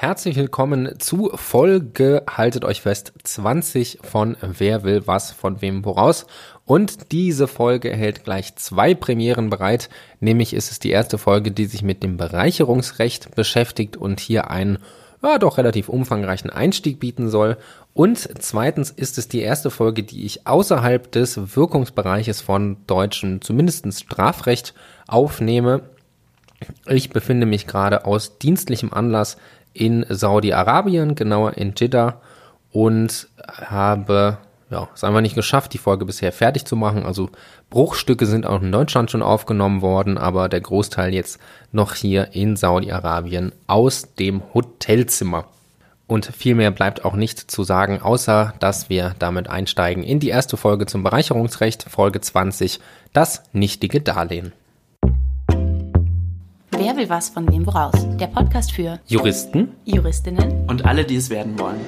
Herzlich willkommen zu Folge, haltet euch fest, 20 von Wer will was von wem woraus. Und diese Folge hält gleich zwei Premieren bereit. Nämlich ist es die erste Folge, die sich mit dem Bereicherungsrecht beschäftigt und hier einen ja, doch relativ umfangreichen Einstieg bieten soll. Und zweitens ist es die erste Folge, die ich außerhalb des Wirkungsbereiches von deutschem, zumindest Strafrecht aufnehme. Ich befinde mich gerade aus dienstlichem Anlass in Saudi-Arabien, genauer in Jeddah und habe ja, es einfach nicht geschafft, die Folge bisher fertig zu machen. Also Bruchstücke sind auch in Deutschland schon aufgenommen worden, aber der Großteil jetzt noch hier in Saudi-Arabien aus dem Hotelzimmer. Und viel mehr bleibt auch nicht zu sagen, außer dass wir damit einsteigen in die erste Folge zum Bereicherungsrecht, Folge 20, das nichtige Darlehen. Wer will was von wem woraus? Der Podcast für Juristen, Juristinnen und alle, die es werden wollen.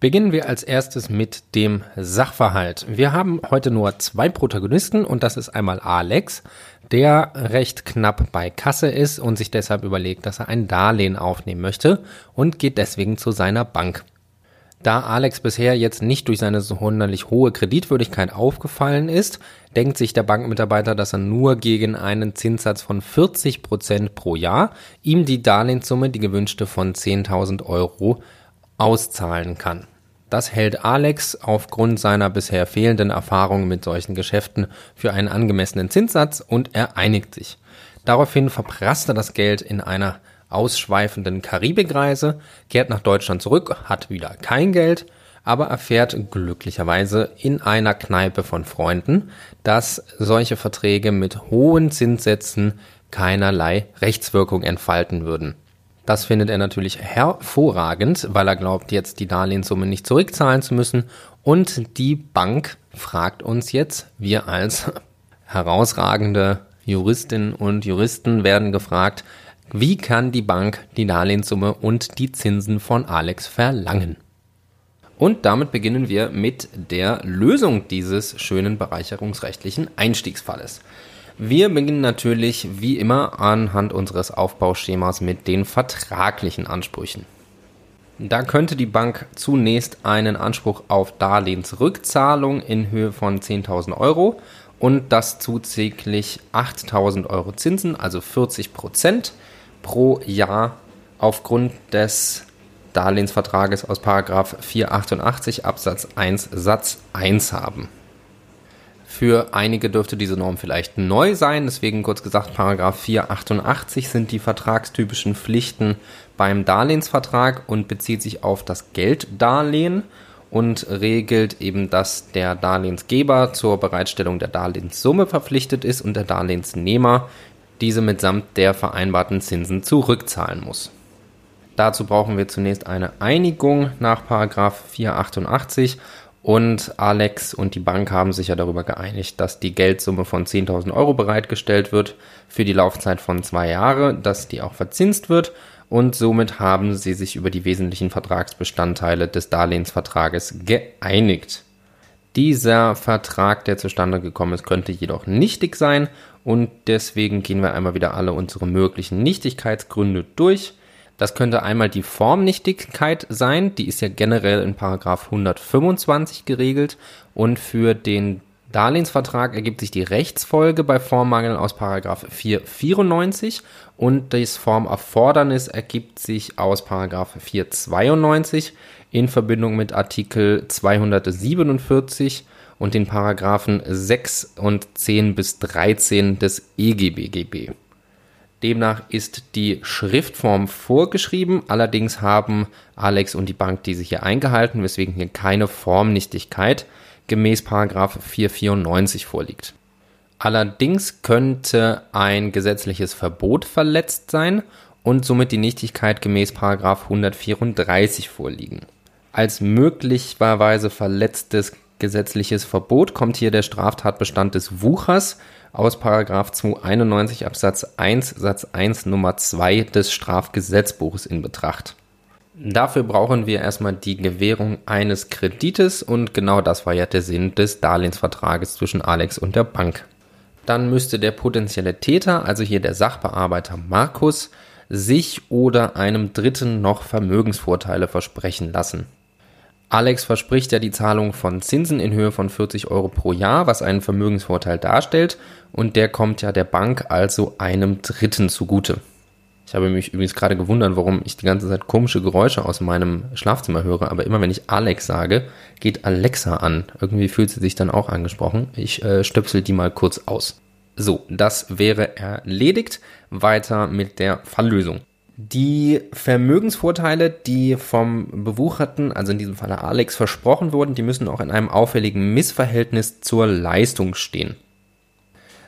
Beginnen wir als erstes mit dem Sachverhalt. Wir haben heute nur zwei Protagonisten und das ist einmal Alex, der recht knapp bei Kasse ist und sich deshalb überlegt, dass er ein Darlehen aufnehmen möchte und geht deswegen zu seiner Bank. Da Alex bisher jetzt nicht durch seine sonderlich hohe Kreditwürdigkeit aufgefallen ist, denkt sich der Bankmitarbeiter, dass er nur gegen einen Zinssatz von 40 Prozent pro Jahr ihm die Darlehenssumme, die gewünschte von 10.000 Euro, auszahlen kann. Das hält Alex aufgrund seiner bisher fehlenden Erfahrungen mit solchen Geschäften für einen angemessenen Zinssatz und er einigt sich. Daraufhin verprasst er das Geld in einer ausschweifenden Karibikreise, kehrt nach Deutschland zurück, hat wieder kein Geld, aber erfährt glücklicherweise in einer Kneipe von Freunden, dass solche Verträge mit hohen Zinssätzen keinerlei Rechtswirkung entfalten würden. Das findet er natürlich hervorragend, weil er glaubt, jetzt die Darlehenssumme nicht zurückzahlen zu müssen. Und die Bank fragt uns jetzt, wir als herausragende Juristinnen und Juristen werden gefragt, wie kann die Bank die Darlehenssumme und die Zinsen von Alex verlangen? Und damit beginnen wir mit der Lösung dieses schönen bereicherungsrechtlichen Einstiegsfalles. Wir beginnen natürlich wie immer anhand unseres Aufbauschemas mit den vertraglichen Ansprüchen. Da könnte die Bank zunächst einen Anspruch auf Darlehensrückzahlung in Höhe von 10.000 Euro und das zuzüglich 8.000 Euro Zinsen, also 40 Prozent pro Jahr aufgrund des Darlehensvertrages aus 488 Absatz 1 Satz 1 haben. Für einige dürfte diese Norm vielleicht neu sein, deswegen kurz gesagt, 488 sind die vertragstypischen Pflichten beim Darlehensvertrag und bezieht sich auf das Gelddarlehen und regelt eben, dass der Darlehensgeber zur Bereitstellung der Darlehenssumme verpflichtet ist und der Darlehensnehmer diese mitsamt der vereinbarten Zinsen zurückzahlen muss. Dazu brauchen wir zunächst eine Einigung nach 488 und Alex und die Bank haben sich ja darüber geeinigt, dass die Geldsumme von 10.000 Euro bereitgestellt wird für die Laufzeit von zwei Jahren, dass die auch verzinst wird und somit haben sie sich über die wesentlichen Vertragsbestandteile des Darlehensvertrages geeinigt. Dieser Vertrag, der zustande gekommen ist, könnte jedoch nichtig sein und deswegen gehen wir einmal wieder alle unsere möglichen Nichtigkeitsgründe durch. Das könnte einmal die Formnichtigkeit sein, die ist ja generell in Paragraph 125 geregelt. Und für den Darlehensvertrag ergibt sich die Rechtsfolge bei Formmangel aus Paragraph 494 und das Formerfordernis ergibt sich aus Paragraph 492 in Verbindung mit Artikel 247 und den Paragraphen 6 und 10 bis 13 des EGBGB. Demnach ist die Schriftform vorgeschrieben, allerdings haben Alex und die Bank diese hier eingehalten, weswegen hier keine Formnichtigkeit gemäß Paragraph 494 vorliegt. Allerdings könnte ein gesetzliches Verbot verletzt sein und somit die Nichtigkeit gemäß Paragraph 134 vorliegen. Als möglicherweise verletztes gesetzliches Verbot kommt hier der Straftatbestand des Wuchers aus 291 Absatz 1 Satz 1 Nummer 2 des Strafgesetzbuches in Betracht. Dafür brauchen wir erstmal die Gewährung eines Kredites und genau das war ja der Sinn des Darlehensvertrages zwischen Alex und der Bank. Dann müsste der potenzielle Täter, also hier der Sachbearbeiter Markus, sich oder einem Dritten noch Vermögensvorteile versprechen lassen. Alex verspricht ja die Zahlung von Zinsen in Höhe von 40 Euro pro Jahr, was einen Vermögensvorteil darstellt, und der kommt ja der Bank also einem Dritten zugute. Ich habe mich übrigens gerade gewundert, warum ich die ganze Zeit komische Geräusche aus meinem Schlafzimmer höre, aber immer wenn ich Alex sage, geht Alexa an. Irgendwie fühlt sie sich dann auch angesprochen. Ich äh, stöpsel die mal kurz aus. So, das wäre erledigt. Weiter mit der Falllösung. Die Vermögensvorteile, die vom Bewucherten, also in diesem Falle Alex, versprochen wurden, die müssen auch in einem auffälligen Missverhältnis zur Leistung stehen.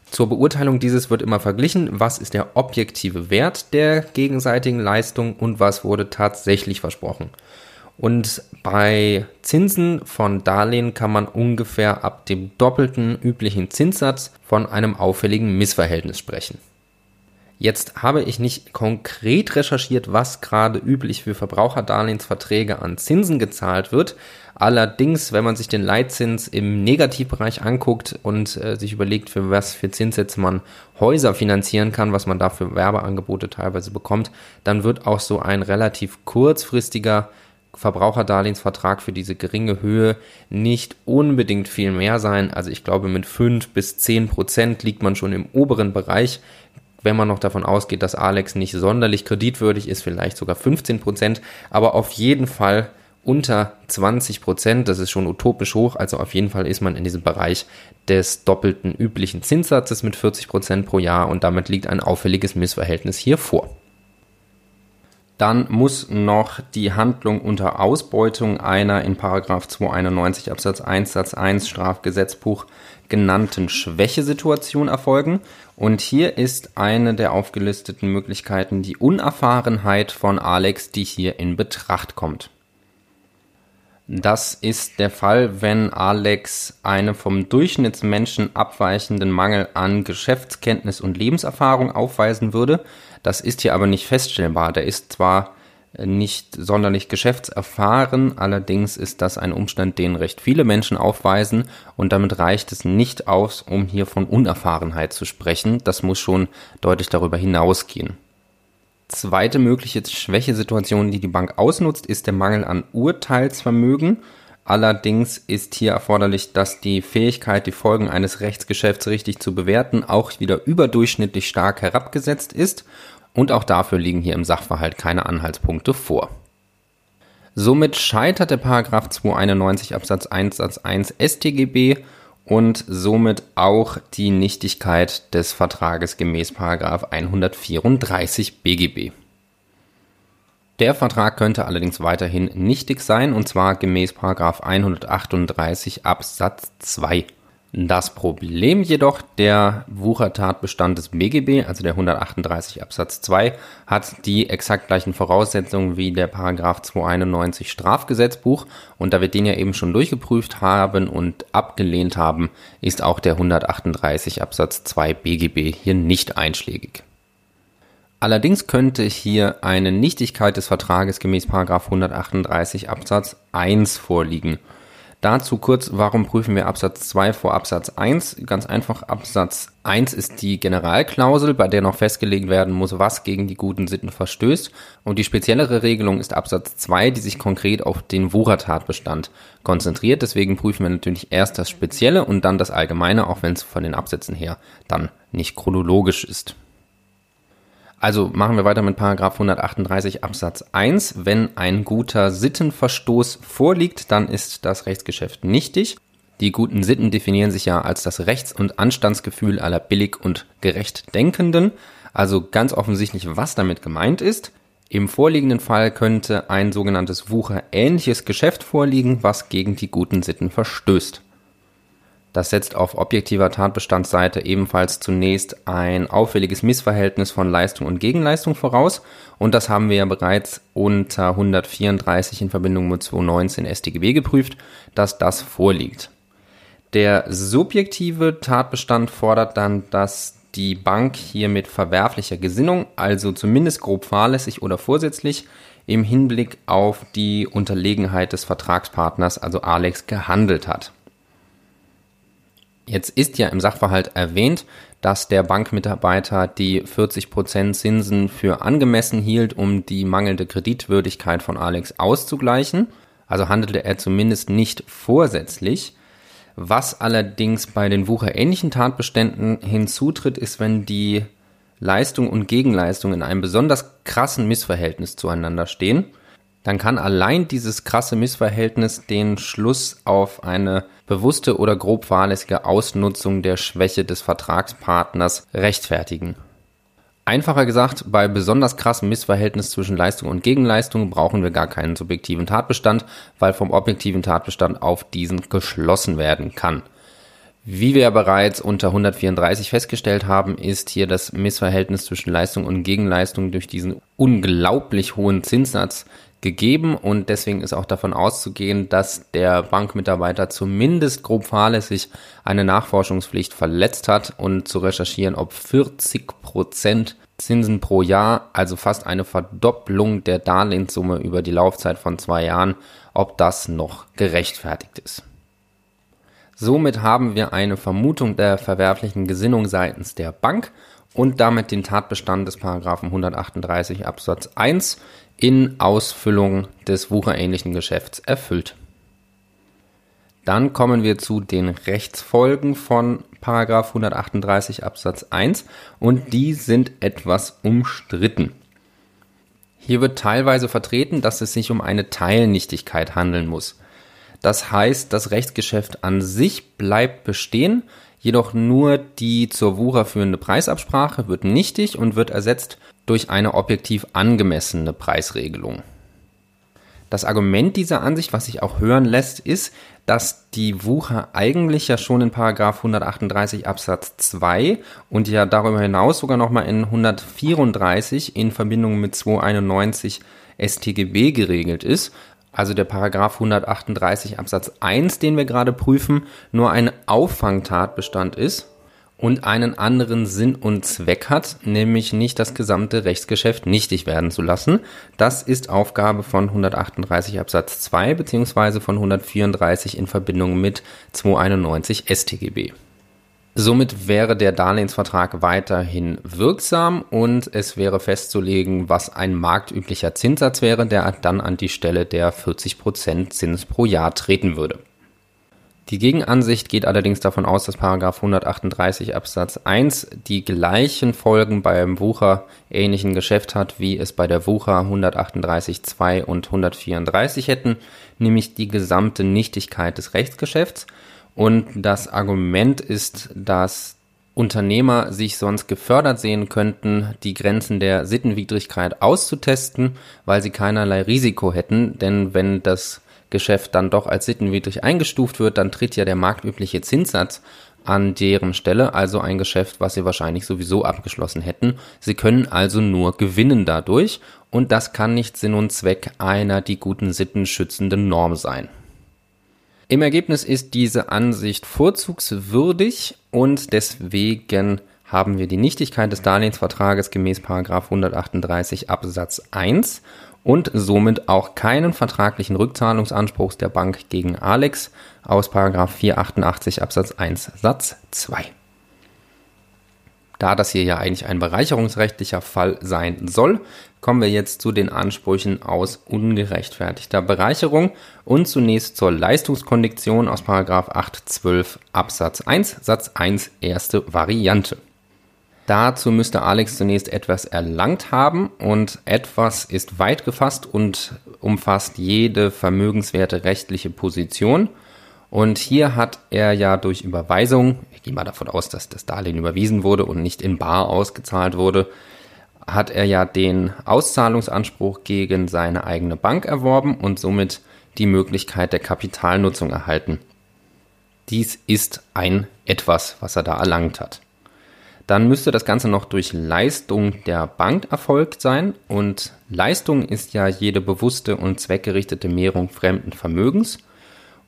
Zur Beurteilung dieses wird immer verglichen, was ist der objektive Wert der gegenseitigen Leistung und was wurde tatsächlich versprochen. Und bei Zinsen von Darlehen kann man ungefähr ab dem doppelten üblichen Zinssatz von einem auffälligen Missverhältnis sprechen. Jetzt habe ich nicht konkret recherchiert, was gerade üblich für Verbraucherdarlehensverträge an Zinsen gezahlt wird. Allerdings, wenn man sich den Leitzins im Negativbereich anguckt und äh, sich überlegt, für was für Zinssätze man Häuser finanzieren kann, was man da für Werbeangebote teilweise bekommt, dann wird auch so ein relativ kurzfristiger Verbraucherdarlehensvertrag für diese geringe Höhe nicht unbedingt viel mehr sein. Also ich glaube, mit fünf bis zehn Prozent liegt man schon im oberen Bereich wenn man noch davon ausgeht, dass Alex nicht sonderlich kreditwürdig ist, vielleicht sogar 15 Prozent, aber auf jeden Fall unter 20 Prozent, das ist schon utopisch hoch, also auf jeden Fall ist man in diesem Bereich des doppelten üblichen Zinssatzes mit 40 Prozent pro Jahr und damit liegt ein auffälliges Missverhältnis hier vor. Dann muss noch die Handlung unter Ausbeutung einer in 291 Absatz 1 Satz 1 Strafgesetzbuch genannten Schwächesituation erfolgen. Und hier ist eine der aufgelisteten Möglichkeiten die Unerfahrenheit von Alex, die hier in Betracht kommt. Das ist der Fall, wenn Alex eine vom Durchschnittsmenschen abweichenden Mangel an Geschäftskenntnis und Lebenserfahrung aufweisen würde. Das ist hier aber nicht feststellbar. Der ist zwar nicht sonderlich geschäftserfahren. Allerdings ist das ein Umstand, den recht viele Menschen aufweisen und damit reicht es nicht aus, um hier von Unerfahrenheit zu sprechen. Das muss schon deutlich darüber hinausgehen. Zweite mögliche Schwächesituation, die die Bank ausnutzt, ist der Mangel an Urteilsvermögen. Allerdings ist hier erforderlich, dass die Fähigkeit, die Folgen eines Rechtsgeschäfts richtig zu bewerten, auch wieder überdurchschnittlich stark herabgesetzt ist und auch dafür liegen hier im Sachverhalt keine Anhaltspunkte vor. Somit scheitert der Paragraph 291 Absatz 1 Satz 1 StGB und somit auch die Nichtigkeit des Vertrages gemäß Paragraph 134 BGB. Der Vertrag könnte allerdings weiterhin nichtig sein und zwar gemäß Paragraph 138 Absatz 2 das Problem jedoch, der Wuchertatbestand des BGB, also der 138 Absatz 2, hat die exakt gleichen Voraussetzungen wie der Paragraph 291 Strafgesetzbuch und da wir den ja eben schon durchgeprüft haben und abgelehnt haben, ist auch der 138 Absatz 2 BGB hier nicht einschlägig. Allerdings könnte hier eine Nichtigkeit des Vertrages gemäß Paragraph 138 Absatz 1 vorliegen – Dazu kurz, warum prüfen wir Absatz 2 vor Absatz 1? Ganz einfach, Absatz 1 ist die Generalklausel, bei der noch festgelegt werden muss, was gegen die guten Sitten verstößt. Und die speziellere Regelung ist Absatz 2, die sich konkret auf den Wuchertatbestand konzentriert. Deswegen prüfen wir natürlich erst das Spezielle und dann das Allgemeine, auch wenn es von den Absätzen her dann nicht chronologisch ist. Also machen wir weiter mit Paragraph 138 Absatz 1. Wenn ein guter Sittenverstoß vorliegt, dann ist das Rechtsgeschäft nichtig. Die guten Sitten definieren sich ja als das Rechts- und Anstandsgefühl aller billig und gerecht Denkenden. Also ganz offensichtlich, was damit gemeint ist. Im vorliegenden Fall könnte ein sogenanntes Wucher ähnliches Geschäft vorliegen, was gegen die guten Sitten verstößt. Das setzt auf objektiver Tatbestandsseite ebenfalls zunächst ein auffälliges Missverhältnis von Leistung und Gegenleistung voraus. Und das haben wir ja bereits unter 134 in Verbindung mit 219 StGB geprüft, dass das vorliegt. Der subjektive Tatbestand fordert dann, dass die Bank hier mit verwerflicher Gesinnung, also zumindest grob fahrlässig oder vorsätzlich, im Hinblick auf die Unterlegenheit des Vertragspartners, also Alex, gehandelt hat. Jetzt ist ja im Sachverhalt erwähnt, dass der Bankmitarbeiter die 40% Zinsen für angemessen hielt, um die mangelnde Kreditwürdigkeit von Alex auszugleichen. Also handelte er zumindest nicht vorsätzlich. Was allerdings bei den wucherähnlichen Tatbeständen hinzutritt, ist, wenn die Leistung und Gegenleistung in einem besonders krassen Missverhältnis zueinander stehen, dann kann allein dieses krasse Missverhältnis den Schluss auf eine bewusste oder grob fahrlässige Ausnutzung der Schwäche des Vertragspartners rechtfertigen. Einfacher gesagt, bei besonders krassem Missverhältnis zwischen Leistung und Gegenleistung brauchen wir gar keinen subjektiven Tatbestand, weil vom objektiven Tatbestand auf diesen geschlossen werden kann. Wie wir bereits unter 134 festgestellt haben, ist hier das Missverhältnis zwischen Leistung und Gegenleistung durch diesen unglaublich hohen Zinssatz gegeben und deswegen ist auch davon auszugehen, dass der Bankmitarbeiter zumindest grob fahrlässig eine Nachforschungspflicht verletzt hat und zu recherchieren, ob 40 Prozent Zinsen pro Jahr, also fast eine Verdopplung der Darlehenssumme über die Laufzeit von zwei Jahren, ob das noch gerechtfertigt ist. Somit haben wir eine Vermutung der verwerflichen Gesinnung seitens der Bank und damit den Tatbestand des Paragraphen 138 Absatz 1 in Ausfüllung des wucherähnlichen Geschäfts erfüllt. Dann kommen wir zu den Rechtsfolgen von Paragraph 138 Absatz 1 und die sind etwas umstritten. Hier wird teilweise vertreten, dass es sich um eine Teilnichtigkeit handeln muss. Das heißt, das Rechtsgeschäft an sich bleibt bestehen, jedoch nur die zur Wucher führende Preisabsprache wird nichtig und wird ersetzt durch eine objektiv angemessene Preisregelung. Das Argument dieser Ansicht, was sich auch hören lässt, ist, dass die Wucher eigentlich ja schon in Paragraph 138 Absatz 2 und ja darüber hinaus sogar nochmal in 134 in Verbindung mit 291 StGB geregelt ist. Also der Paragraph 138 Absatz 1, den wir gerade prüfen, nur ein Auffangtatbestand ist und einen anderen Sinn und Zweck hat, nämlich nicht das gesamte Rechtsgeschäft nichtig werden zu lassen. Das ist Aufgabe von 138 Absatz 2 beziehungsweise von 134 in Verbindung mit 291 StGB. Somit wäre der Darlehensvertrag weiterhin wirksam und es wäre festzulegen, was ein marktüblicher Zinssatz wäre, der dann an die Stelle der 40% Zins pro Jahr treten würde. Die Gegenansicht geht allerdings davon aus, dass Paragraph 138 Absatz 1 die gleichen Folgen beim Wucher ähnlichen Geschäft hat, wie es bei der Wucher 138 2 und 134 hätten, nämlich die gesamte Nichtigkeit des Rechtsgeschäfts. Und das Argument ist, dass Unternehmer sich sonst gefördert sehen könnten, die Grenzen der Sittenwidrigkeit auszutesten, weil sie keinerlei Risiko hätten, denn wenn das Geschäft dann doch als sittenwidrig eingestuft wird, dann tritt ja der marktübliche Zinssatz an deren Stelle, also ein Geschäft, was sie wahrscheinlich sowieso abgeschlossen hätten. Sie können also nur gewinnen dadurch und das kann nicht Sinn und Zweck einer die guten Sitten schützenden Norm sein. Im Ergebnis ist diese Ansicht vorzugswürdig und deswegen haben wir die Nichtigkeit des Darlehensvertrages gemäß 138 Absatz 1 und somit auch keinen vertraglichen Rückzahlungsanspruchs der Bank gegen Alex aus 488 Absatz 1 Satz 2. Da das hier ja eigentlich ein bereicherungsrechtlicher Fall sein soll, kommen wir jetzt zu den Ansprüchen aus ungerechtfertigter Bereicherung und zunächst zur Leistungskondition aus 812 Absatz 1 Satz 1 erste Variante. Dazu müsste Alex zunächst etwas erlangt haben und etwas ist weit gefasst und umfasst jede vermögenswerte rechtliche Position. Und hier hat er ja durch Überweisung, ich gehe mal davon aus, dass das Darlehen überwiesen wurde und nicht in Bar ausgezahlt wurde, hat er ja den Auszahlungsanspruch gegen seine eigene Bank erworben und somit die Möglichkeit der Kapitalnutzung erhalten. Dies ist ein etwas, was er da erlangt hat dann müsste das Ganze noch durch Leistung der Bank erfolgt sein. Und Leistung ist ja jede bewusste und zweckgerichtete Mehrung fremden Vermögens.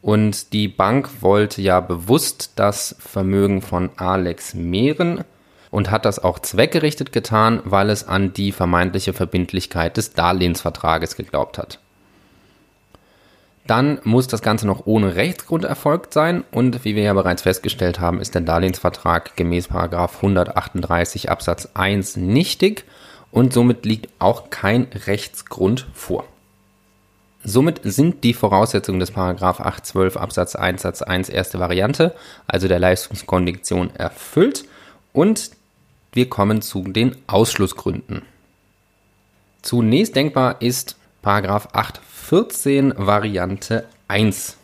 Und die Bank wollte ja bewusst das Vermögen von Alex mehren und hat das auch zweckgerichtet getan, weil es an die vermeintliche Verbindlichkeit des Darlehensvertrages geglaubt hat. Dann muss das Ganze noch ohne Rechtsgrund erfolgt sein und wie wir ja bereits festgestellt haben, ist der Darlehensvertrag gemäß 138 Absatz 1 nichtig und somit liegt auch kein Rechtsgrund vor. Somit sind die Voraussetzungen des Paragraph 812 Absatz 1 Satz 1 erste Variante, also der Leistungskondition, erfüllt und wir kommen zu den Ausschlussgründen. Zunächst denkbar ist Paragraph 814 Variante 1.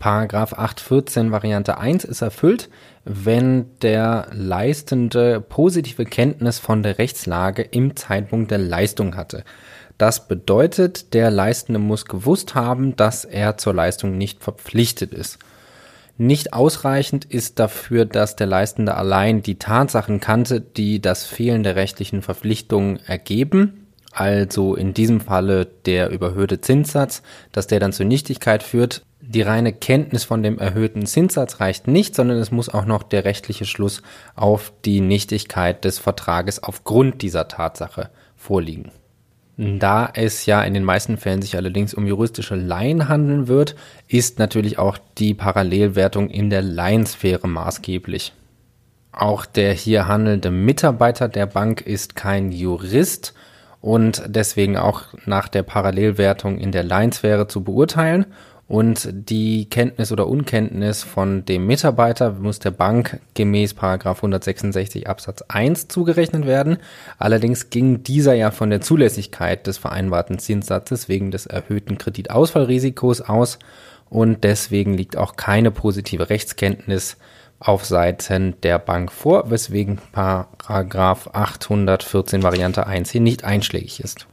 Paragraph 814 Variante 1 ist erfüllt, wenn der Leistende positive Kenntnis von der Rechtslage im Zeitpunkt der Leistung hatte. Das bedeutet, der Leistende muss gewusst haben, dass er zur Leistung nicht verpflichtet ist. Nicht ausreichend ist dafür, dass der Leistende allein die Tatsachen kannte, die das Fehlen der rechtlichen Verpflichtungen ergeben, also in diesem Falle der überhöhte Zinssatz, dass der dann zur Nichtigkeit führt. Die reine Kenntnis von dem erhöhten Zinssatz reicht nicht, sondern es muss auch noch der rechtliche Schluss auf die Nichtigkeit des Vertrages aufgrund dieser Tatsache vorliegen. Da es ja in den meisten Fällen sich allerdings um juristische Laien handeln wird, ist natürlich auch die Parallelwertung in der Laiensphäre maßgeblich. Auch der hier handelnde Mitarbeiter der Bank ist kein Jurist und deswegen auch nach der Parallelwertung in der Laiensphäre zu beurteilen und die Kenntnis oder Unkenntnis von dem Mitarbeiter muss der Bank gemäß Paragraph 166 Absatz 1 zugerechnet werden. Allerdings ging dieser ja von der Zulässigkeit des vereinbarten Zinssatzes wegen des erhöhten Kreditausfallrisikos aus und deswegen liegt auch keine positive Rechtskenntnis auf Seiten der Bank vor, weswegen Paragraph 814 Variante 1 hier nicht einschlägig ist.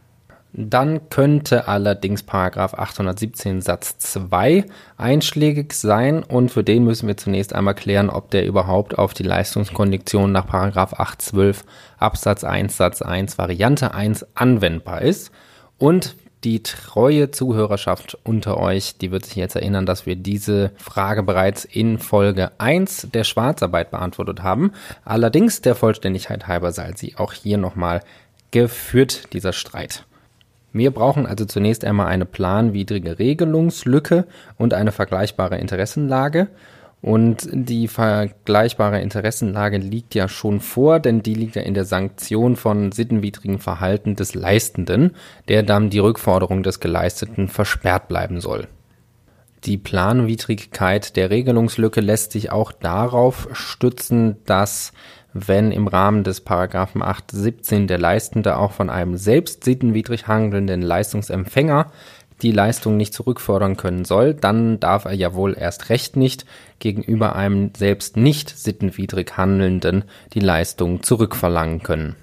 Dann könnte allerdings Paragraph 817 Satz 2 einschlägig sein und für den müssen wir zunächst einmal klären, ob der überhaupt auf die Leistungskondition nach Paragraph 812 Absatz 1 Satz 1 Variante 1 anwendbar ist. Und die treue Zuhörerschaft unter euch, die wird sich jetzt erinnern, dass wir diese Frage bereits in Folge 1 der Schwarzarbeit beantwortet haben. Allerdings der Vollständigkeit halber sei sie auch hier nochmal geführt, dieser Streit. Wir brauchen also zunächst einmal eine planwidrige Regelungslücke und eine vergleichbare Interessenlage. Und die vergleichbare Interessenlage liegt ja schon vor, denn die liegt ja in der Sanktion von sittenwidrigen Verhalten des Leistenden, der dann die Rückforderung des Geleisteten versperrt bleiben soll. Die Planwidrigkeit der Regelungslücke lässt sich auch darauf stützen, dass wenn im Rahmen des Paragraphen 817 der Leistende auch von einem selbst sittenwidrig handelnden Leistungsempfänger die Leistung nicht zurückfordern können soll, dann darf er ja wohl erst recht nicht gegenüber einem selbst nicht sittenwidrig Handelnden die Leistung zurückverlangen können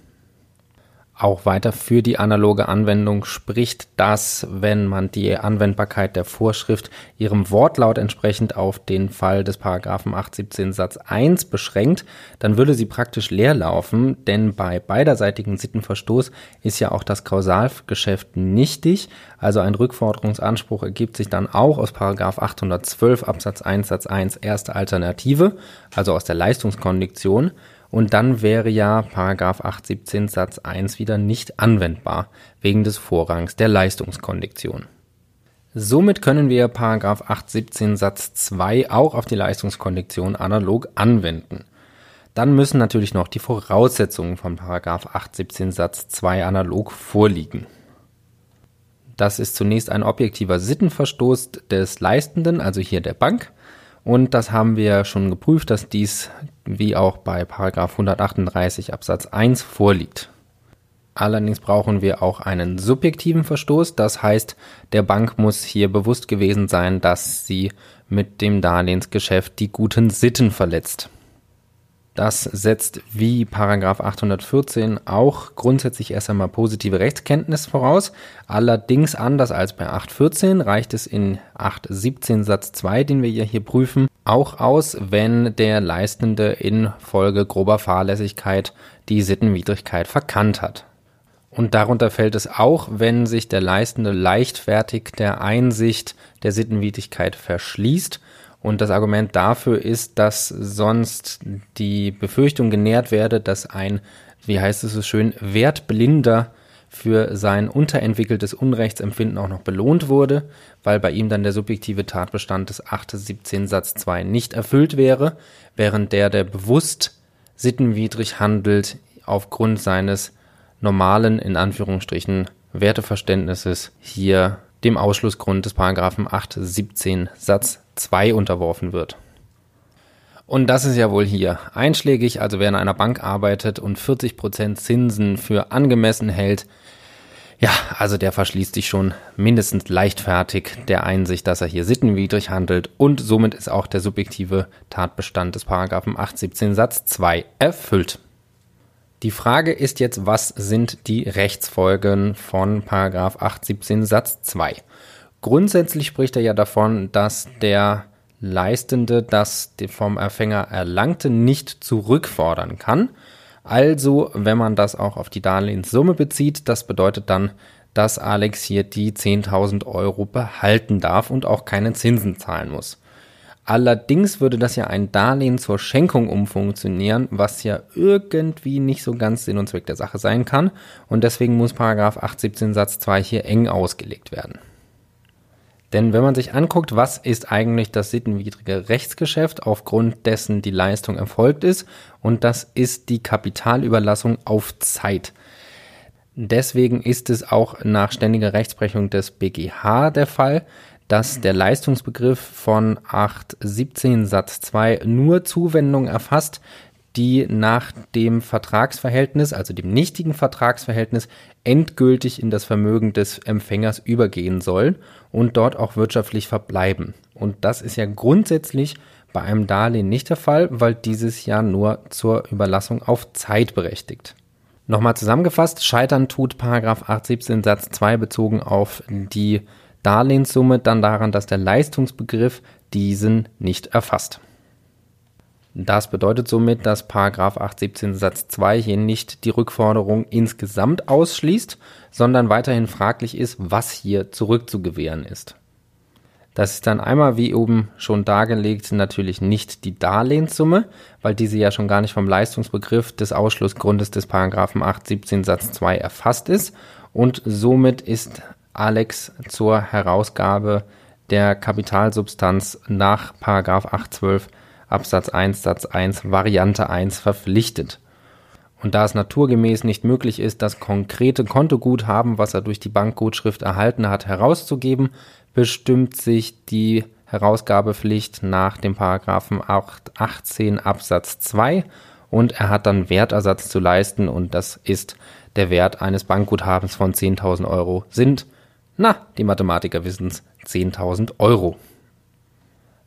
auch weiter für die analoge Anwendung spricht, dass, wenn man die Anwendbarkeit der Vorschrift ihrem Wortlaut entsprechend auf den Fall des Paragraphen 817 Satz 1 beschränkt, dann würde sie praktisch leer laufen, denn bei beiderseitigen Sittenverstoß ist ja auch das Kausalgeschäft nichtig, also ein Rückforderungsanspruch ergibt sich dann auch aus Paragraph 812 Absatz 1 Satz 1 erste Alternative, also aus der Leistungskondition und dann wäre ja Paragraph 817 Satz 1 wieder nicht anwendbar, wegen des Vorrangs der Leistungskondition. Somit können wir Paragraph 817 Satz 2 auch auf die Leistungskondition analog anwenden. Dann müssen natürlich noch die Voraussetzungen von Paragraph 817 Satz 2 analog vorliegen. Das ist zunächst ein objektiver Sittenverstoß des Leistenden, also hier der Bank, und das haben wir schon geprüft, dass dies wie auch bei Paragraph 138 Absatz 1 vorliegt. Allerdings brauchen wir auch einen subjektiven Verstoß, das heißt, der Bank muss hier bewusst gewesen sein, dass sie mit dem Darlehensgeschäft die guten Sitten verletzt. Das setzt wie Paragraph 814 auch grundsätzlich erst einmal positive Rechtskenntnis voraus. Allerdings anders als bei 814 reicht es in 817 Satz 2, den wir ja hier prüfen, auch aus, wenn der Leistende in Folge grober Fahrlässigkeit die Sittenwidrigkeit verkannt hat. Und darunter fällt es auch, wenn sich der Leistende leichtfertig der Einsicht der Sittenwidrigkeit verschließt Und das Argument dafür ist, dass sonst die Befürchtung genährt werde, dass ein, wie heißt es so schön, Wertblinder für sein unterentwickeltes Unrechtsempfinden auch noch belohnt wurde, weil bei ihm dann der subjektive Tatbestand des 8.17 Satz 2 nicht erfüllt wäre, während der, der bewusst sittenwidrig handelt, aufgrund seines normalen, in Anführungsstrichen, Werteverständnisses hier dem Ausschlussgrund des Paragraphen 8.17 Satz 2 unterworfen wird. Und das ist ja wohl hier einschlägig, also wer in einer Bank arbeitet und 40% Zinsen für angemessen hält, ja, also der verschließt sich schon mindestens leichtfertig der Einsicht, dass er hier sittenwidrig handelt und somit ist auch der subjektive Tatbestand des Paragraphen 817 Satz 2 erfüllt. Die Frage ist jetzt, was sind die Rechtsfolgen von Paragraph 817 Satz 2? Grundsätzlich spricht er ja davon, dass der Leistende das vom Erfänger Erlangte nicht zurückfordern kann. Also, wenn man das auch auf die Darlehenssumme bezieht, das bedeutet dann, dass Alex hier die 10.000 Euro behalten darf und auch keine Zinsen zahlen muss. Allerdings würde das ja ein Darlehen zur Schenkung umfunktionieren, was ja irgendwie nicht so ganz Sinn und Zweck der Sache sein kann. Und deswegen muss Paragraph 817 Satz 2 hier eng ausgelegt werden. Denn wenn man sich anguckt, was ist eigentlich das sittenwidrige Rechtsgeschäft, aufgrund dessen die Leistung erfolgt ist, und das ist die Kapitalüberlassung auf Zeit. Deswegen ist es auch nach ständiger Rechtsprechung des BGH der Fall, dass der Leistungsbegriff von 817 Satz 2 nur Zuwendungen erfasst, die nach dem Vertragsverhältnis, also dem nichtigen Vertragsverhältnis, endgültig in das Vermögen des Empfängers übergehen sollen und dort auch wirtschaftlich verbleiben. Und das ist ja grundsätzlich bei einem Darlehen nicht der Fall, weil dieses ja nur zur Überlassung auf Zeit berechtigt. Nochmal zusammengefasst, scheitern tut Paragraph 817 Satz 2 bezogen auf die Darlehenssumme dann daran, dass der Leistungsbegriff diesen nicht erfasst. Das bedeutet somit, dass Paragraph 817 Satz 2 hier nicht die Rückforderung insgesamt ausschließt, sondern weiterhin fraglich ist, was hier zurückzugewähren ist. Das ist dann einmal, wie oben schon dargelegt, natürlich nicht die Darlehenssumme, weil diese ja schon gar nicht vom Leistungsbegriff des Ausschlussgrundes des Paragraphen 817 Satz 2 erfasst ist und somit ist Alex zur Herausgabe der Kapitalsubstanz nach Paragraph 812 Absatz 1 Satz 1 Variante 1 verpflichtet. Und da es naturgemäß nicht möglich ist, das konkrete Kontoguthaben, was er durch die Bankgutschrift erhalten hat, herauszugeben, bestimmt sich die Herausgabepflicht nach dem Paragraphen 18 Absatz 2 und er hat dann Wertersatz zu leisten und das ist der Wert eines Bankguthabens von 10.000 Euro sind, na, die Mathematiker wissen es, 10.000 Euro.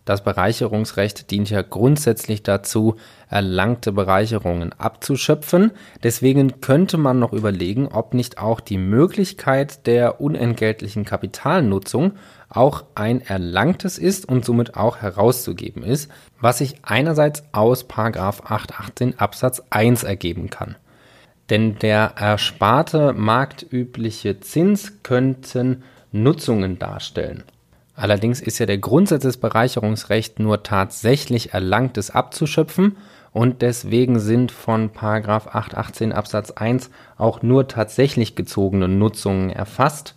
Das Bereicherungsrecht dient ja grundsätzlich dazu, erlangte Bereicherungen abzuschöpfen. Deswegen könnte man noch überlegen, ob nicht auch die Möglichkeit der unentgeltlichen Kapitalnutzung auch ein erlangtes ist und somit auch herauszugeben ist, was sich einerseits aus 818 Absatz 1 ergeben kann. Denn der ersparte marktübliche Zins könnten Nutzungen darstellen. Allerdings ist ja der Grundsatz des Bereicherungsrechts nur tatsächlich Erlangtes abzuschöpfen und deswegen sind von 818 Absatz 1 auch nur tatsächlich gezogene Nutzungen erfasst.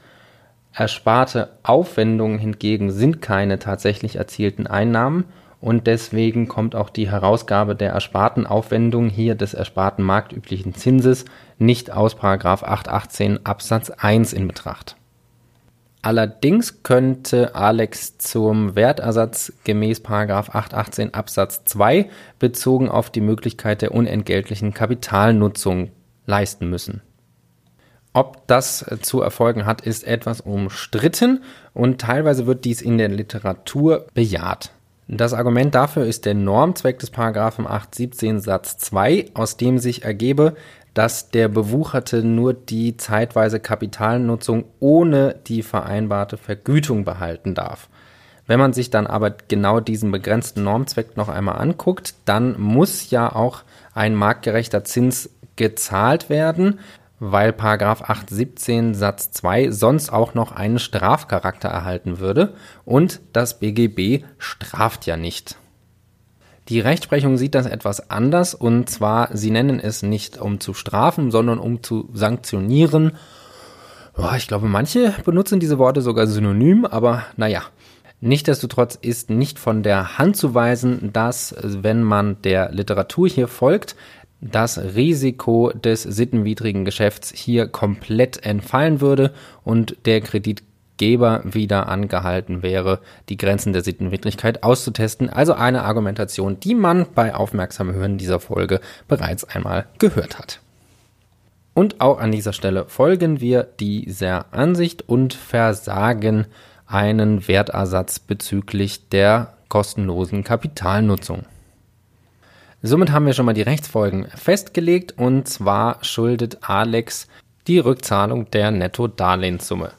Ersparte Aufwendungen hingegen sind keine tatsächlich erzielten Einnahmen und deswegen kommt auch die Herausgabe der ersparten Aufwendungen hier des ersparten marktüblichen Zinses nicht aus 818 Absatz 1 in Betracht. Allerdings könnte Alex zum Wertersatz gemäß 818 Absatz 2 bezogen auf die Möglichkeit der unentgeltlichen Kapitalnutzung leisten müssen. Ob das zu erfolgen hat, ist etwas umstritten und teilweise wird dies in der Literatur bejaht. Das Argument dafür ist der Normzweck des Paragraphen 817 Satz 2, aus dem sich ergebe, dass der Bewucherte nur die zeitweise Kapitalnutzung ohne die vereinbarte Vergütung behalten darf. Wenn man sich dann aber genau diesen begrenzten Normzweck noch einmal anguckt, dann muss ja auch ein marktgerechter Zins gezahlt werden. weil Paragraph 817 Satz 2 sonst auch noch einen Strafcharakter erhalten würde und das BGB straft ja nicht. Die Rechtsprechung sieht das etwas anders und zwar, sie nennen es nicht um zu strafen, sondern um zu sanktionieren. Oh, ich glaube, manche benutzen diese Worte sogar synonym, aber naja. Nichtsdestotrotz ist nicht von der Hand zu weisen, dass, wenn man der Literatur hier folgt, das Risiko des sittenwidrigen Geschäfts hier komplett entfallen würde und der Kreditgeber wieder angehalten wäre, die Grenzen der Sittenwidrigkeit auszutesten. Also eine Argumentation, die man bei aufmerksamem Hören dieser Folge bereits einmal gehört hat. Und auch an dieser Stelle folgen wir dieser Ansicht und versagen einen Wertersatz bezüglich der kostenlosen Kapitalnutzung. Somit haben wir schon mal die Rechtsfolgen festgelegt und zwar schuldet Alex die Rückzahlung der Netto-Darlehenssumme.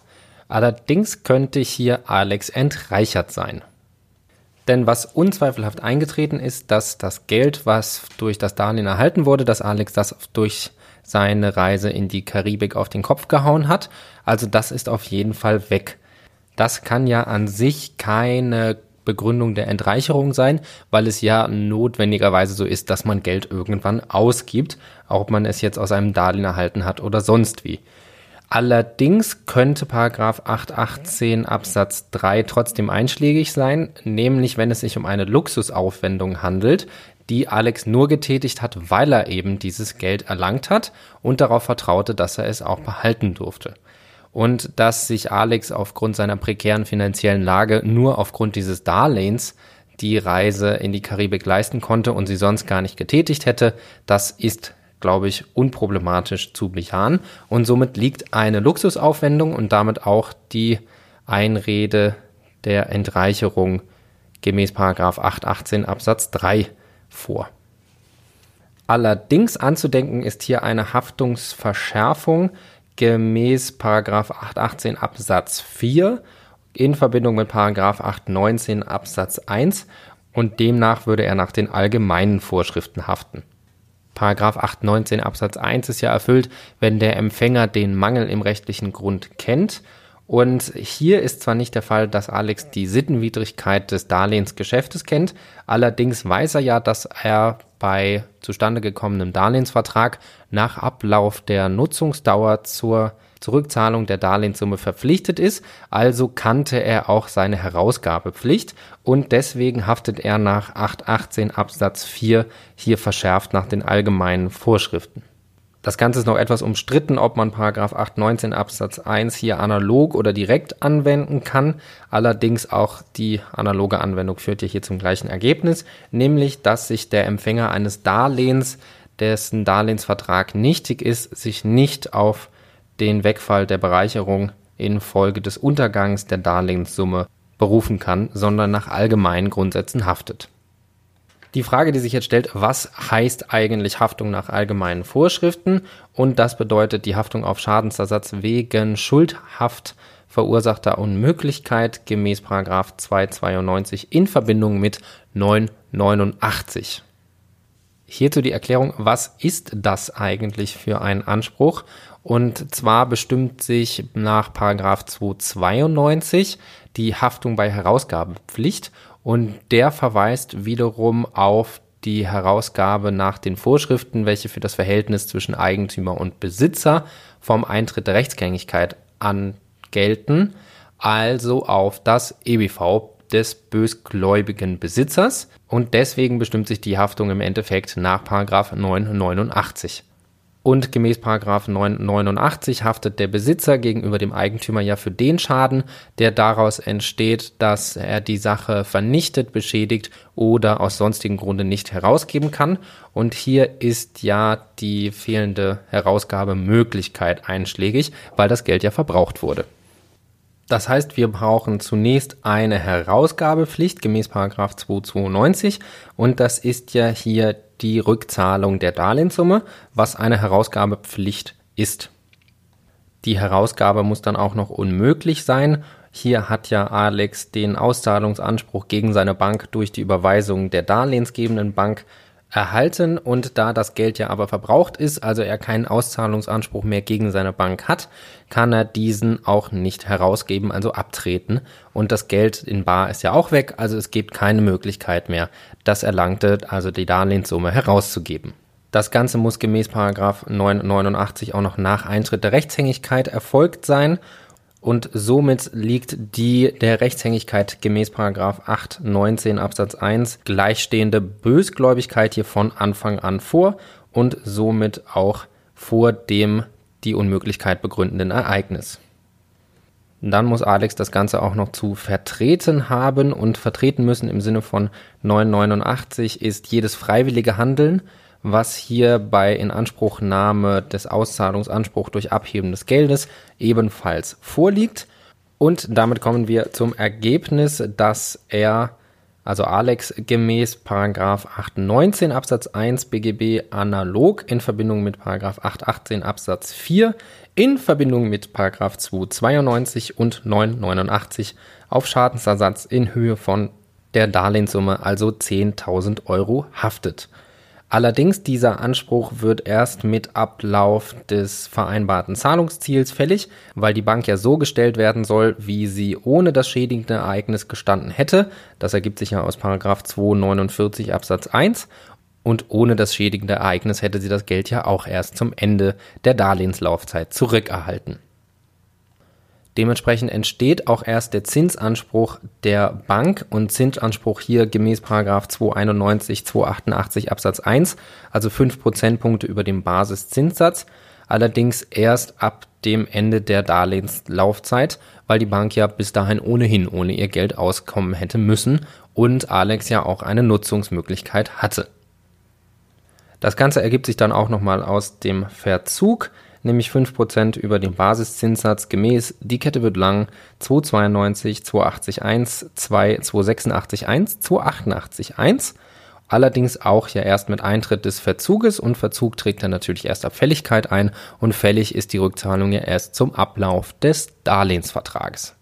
Allerdings könnte hier Alex entreichert sein. Denn was unzweifelhaft eingetreten ist, dass das Geld, was durch das Darlehen erhalten wurde, dass Alex das durch seine Reise in die Karibik auf den Kopf gehauen hat. Also das ist auf jeden Fall weg. Das kann ja an sich keine Begründung der Entreicherung sein, weil es ja notwendigerweise so ist, dass man Geld irgendwann ausgibt, ob man es jetzt aus einem Darlehen erhalten hat oder sonst wie. Allerdings könnte Paragraph 818 Absatz 3 trotzdem einschlägig sein, nämlich wenn es sich um eine Luxusaufwendung handelt, die Alex nur getätigt hat, weil er eben dieses Geld erlangt hat und darauf vertraute, dass er es auch behalten durfte. Und dass sich Alex aufgrund seiner prekären finanziellen Lage nur aufgrund dieses Darlehens die Reise in die Karibik leisten konnte und sie sonst gar nicht getätigt hätte, das ist, glaube ich, unproblematisch zu bejahen. Und somit liegt eine Luxusaufwendung und damit auch die Einrede der Entreicherung gemäß 818 Absatz 3 vor. Allerdings anzudenken ist hier eine Haftungsverschärfung, gemäß 818 Absatz 4 in Verbindung mit 819 Absatz 1 und demnach würde er nach den allgemeinen Vorschriften haften. 819 Absatz 1 ist ja erfüllt, wenn der Empfänger den Mangel im rechtlichen Grund kennt. Und hier ist zwar nicht der Fall, dass Alex die Sittenwidrigkeit des Darlehensgeschäftes kennt, allerdings weiß er ja, dass er bei zustande gekommenem Darlehensvertrag nach Ablauf der Nutzungsdauer zur Zurückzahlung der Darlehenssumme verpflichtet ist, also kannte er auch seine Herausgabepflicht und deswegen haftet er nach 818 Absatz 4 hier verschärft nach den allgemeinen Vorschriften. Das Ganze ist noch etwas umstritten, ob man Paragraph 819 Absatz 1 hier analog oder direkt anwenden kann. Allerdings auch die analoge Anwendung führt ja hier zum gleichen Ergebnis, nämlich dass sich der Empfänger eines Darlehens, dessen Darlehensvertrag nichtig ist, sich nicht auf den Wegfall der Bereicherung infolge des Untergangs der Darlehenssumme berufen kann, sondern nach allgemeinen Grundsätzen haftet. Die Frage, die sich jetzt stellt, was heißt eigentlich Haftung nach allgemeinen Vorschriften? Und das bedeutet die Haftung auf Schadensersatz wegen schuldhaft verursachter Unmöglichkeit gemäß 292 in Verbindung mit 989. Hierzu die Erklärung, was ist das eigentlich für ein Anspruch? Und zwar bestimmt sich nach 292 die Haftung bei Herausgabepflicht und der verweist wiederum auf die Herausgabe nach den Vorschriften, welche für das Verhältnis zwischen Eigentümer und Besitzer vom Eintritt der Rechtsgängigkeit an gelten, also auf das EBV des bösgläubigen Besitzers und deswegen bestimmt sich die Haftung im Endeffekt nach 989. Und gemäß 989 haftet der Besitzer gegenüber dem Eigentümer ja für den Schaden, der daraus entsteht, dass er die Sache vernichtet, beschädigt oder aus sonstigem Grunde nicht herausgeben kann. Und hier ist ja die fehlende Herausgabemöglichkeit einschlägig, weil das Geld ja verbraucht wurde. Das heißt, wir brauchen zunächst eine Herausgabepflicht gemäß 292 und das ist ja hier die Rückzahlung der Darlehenssumme, was eine Herausgabepflicht ist. Die Herausgabe muss dann auch noch unmöglich sein. Hier hat ja Alex den Auszahlungsanspruch gegen seine Bank durch die Überweisung der darlehensgebenden Bank erhalten. Und da das Geld ja aber verbraucht ist, also er keinen Auszahlungsanspruch mehr gegen seine Bank hat, kann er diesen auch nicht herausgeben, also abtreten. Und das Geld in Bar ist ja auch weg, also es gibt keine Möglichkeit mehr, das Erlangte, also die Darlehenssumme herauszugeben. Das Ganze muss gemäß Paragraph 989 auch noch nach Eintritt der Rechtshängigkeit erfolgt sein und somit liegt die der Rechtshängigkeit gemäß Paragraph 819 Absatz 1 gleichstehende Bösgläubigkeit hier von Anfang an vor und somit auch vor dem die Unmöglichkeit begründenden Ereignis. Dann muss Alex das Ganze auch noch zu vertreten haben und vertreten müssen im Sinne von 989 ist jedes freiwillige Handeln was hier bei Inanspruchnahme des Auszahlungsanspruchs durch Abheben des Geldes ebenfalls vorliegt. Und damit kommen wir zum Ergebnis, dass er, also Alex, gemäß Paragraph 819 Absatz 1 BGB analog in Verbindung mit Paragraph 818 Absatz 4 in Verbindung mit Paragraph 292 und 989 auf Schadensersatz in Höhe von der Darlehenssumme, also 10.000 Euro, haftet. Allerdings dieser Anspruch wird erst mit Ablauf des vereinbarten Zahlungsziels fällig, weil die Bank ja so gestellt werden soll, wie sie ohne das schädigende Ereignis gestanden hätte. Das ergibt sich ja aus 249 Absatz 1 und ohne das schädigende Ereignis hätte sie das Geld ja auch erst zum Ende der Darlehenslaufzeit zurückerhalten. Dementsprechend entsteht auch erst der Zinsanspruch der Bank und Zinsanspruch hier gemäß Paragraph 291, 288 Absatz 1, also 5 Prozentpunkte über dem Basiszinssatz, allerdings erst ab dem Ende der Darlehenslaufzeit, weil die Bank ja bis dahin ohnehin ohne ihr Geld auskommen hätte müssen und Alex ja auch eine Nutzungsmöglichkeit hatte. Das Ganze ergibt sich dann auch nochmal aus dem Verzug nämlich 5% über den Basiszinssatz gemäß die Kette wird lang 292, 281, 2, 286, 1, 288, 1. Allerdings auch ja erst mit Eintritt des Verzuges und Verzug trägt dann natürlich erst ab Fälligkeit ein und fällig ist die Rückzahlung ja erst zum Ablauf des Darlehensvertrages.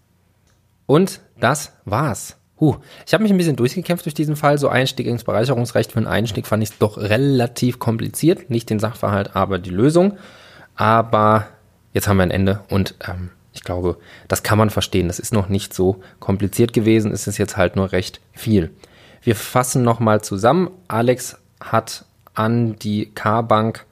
Und das war's. Huh, ich habe mich ein bisschen durchgekämpft durch diesen Fall. So Einstieg ins Bereicherungsrecht für einen Einstieg fand ich es doch relativ kompliziert. Nicht den Sachverhalt, aber die Lösung. Aber jetzt haben wir ein Ende und ähm, ich glaube, das kann man verstehen. Das ist noch nicht so kompliziert gewesen. Es ist jetzt halt nur recht viel. Wir fassen nochmal zusammen. Alex hat an die K-Bank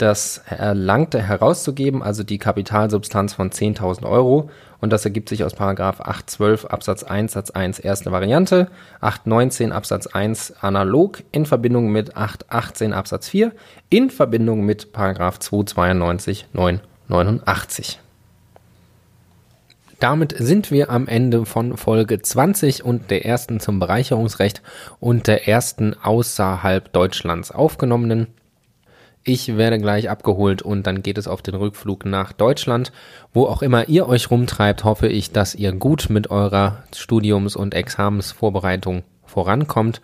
das Erlangte herauszugeben, also die Kapitalsubstanz von 10.000 Euro. Und das ergibt sich aus Paragraph 812 Absatz 1 Satz 1 erste Variante, 819 Absatz 1 analog in Verbindung mit 818 Absatz 4 in Verbindung mit Paragraph 292 989. Damit sind wir am Ende von Folge 20 und der ersten zum Bereicherungsrecht und der ersten außerhalb Deutschlands aufgenommenen. Ich werde gleich abgeholt und dann geht es auf den Rückflug nach Deutschland. Wo auch immer ihr euch rumtreibt, hoffe ich, dass ihr gut mit eurer Studiums- und Examensvorbereitung vorankommt.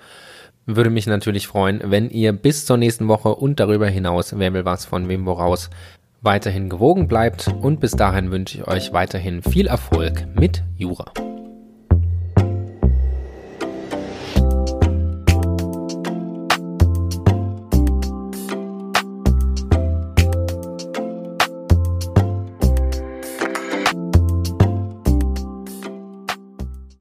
Würde mich natürlich freuen, wenn ihr bis zur nächsten Woche und darüber hinaus, wer will was von wem woraus, weiterhin gewogen bleibt. Und bis dahin wünsche ich euch weiterhin viel Erfolg mit Jura.